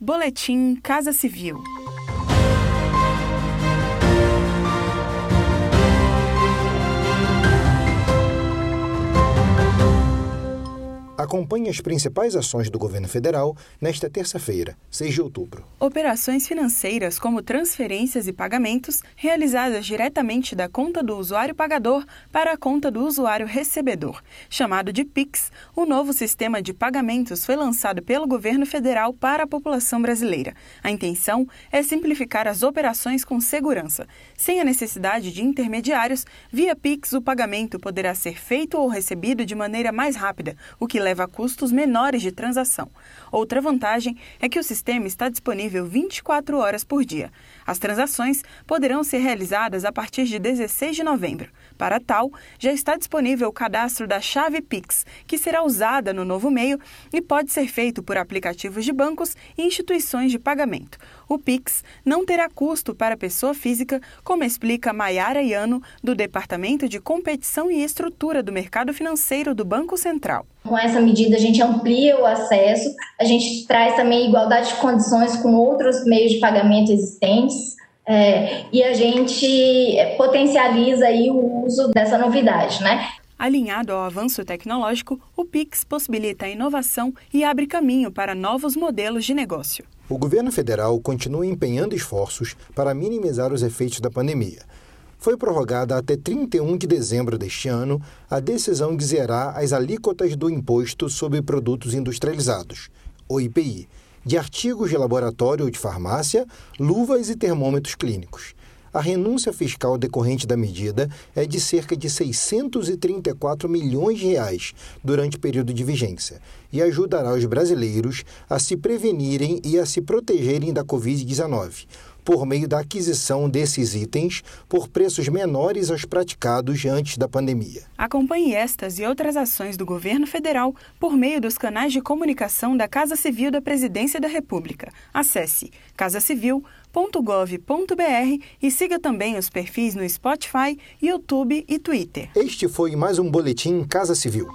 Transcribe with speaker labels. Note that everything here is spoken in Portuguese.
Speaker 1: Boletim Casa Civil.
Speaker 2: Acompanhe as principais ações do governo federal nesta terça-feira, 6 de outubro.
Speaker 1: Operações financeiras como transferências e pagamentos realizadas diretamente da conta do usuário pagador para a conta do usuário recebedor. Chamado de PIX, o novo sistema de pagamentos foi lançado pelo governo federal para a população brasileira. A intenção é simplificar as operações com segurança. Sem a necessidade de intermediários, via PIX o pagamento poderá ser feito ou recebido de maneira mais rápida, o que leva a custos menores de transação. Outra vantagem é que o sistema está disponível 24 horas por dia. As transações poderão ser realizadas a partir de 16 de novembro. Para tal, já está disponível o cadastro da chave Pix, que será usada no novo meio e pode ser feito por aplicativos de bancos e instituições de pagamento. O Pix não terá custo para a pessoa física, como explica Maiara Iano, do Departamento de Competição e Estrutura do Mercado Financeiro do Banco Central.
Speaker 3: Com essa medida, a gente amplia o acesso, a gente traz também igualdade de condições com outros meios de pagamento existentes. É, e a gente potencializa aí o uso dessa novidade, né?
Speaker 1: Alinhado ao avanço tecnológico, o Pix possibilita a inovação e abre caminho para novos modelos de negócio.
Speaker 2: O governo federal continua empenhando esforços para minimizar os efeitos da pandemia foi prorrogada até 31 de dezembro deste ano a decisão de zerar as alíquotas do Imposto sobre Produtos Industrializados, o IPI, de artigos de laboratório ou de farmácia, luvas e termômetros clínicos. A renúncia fiscal decorrente da medida é de cerca de 634 milhões de reais durante o período de vigência e ajudará os brasileiros a se prevenirem e a se protegerem da Covid-19, por meio da aquisição desses itens por preços menores aos praticados antes da pandemia.
Speaker 1: Acompanhe estas e outras ações do governo federal por meio dos canais de comunicação da Casa Civil da Presidência da República. Acesse casacivil.gov.br e siga também os perfis no Spotify, YouTube e Twitter.
Speaker 2: Este foi mais um boletim Casa Civil.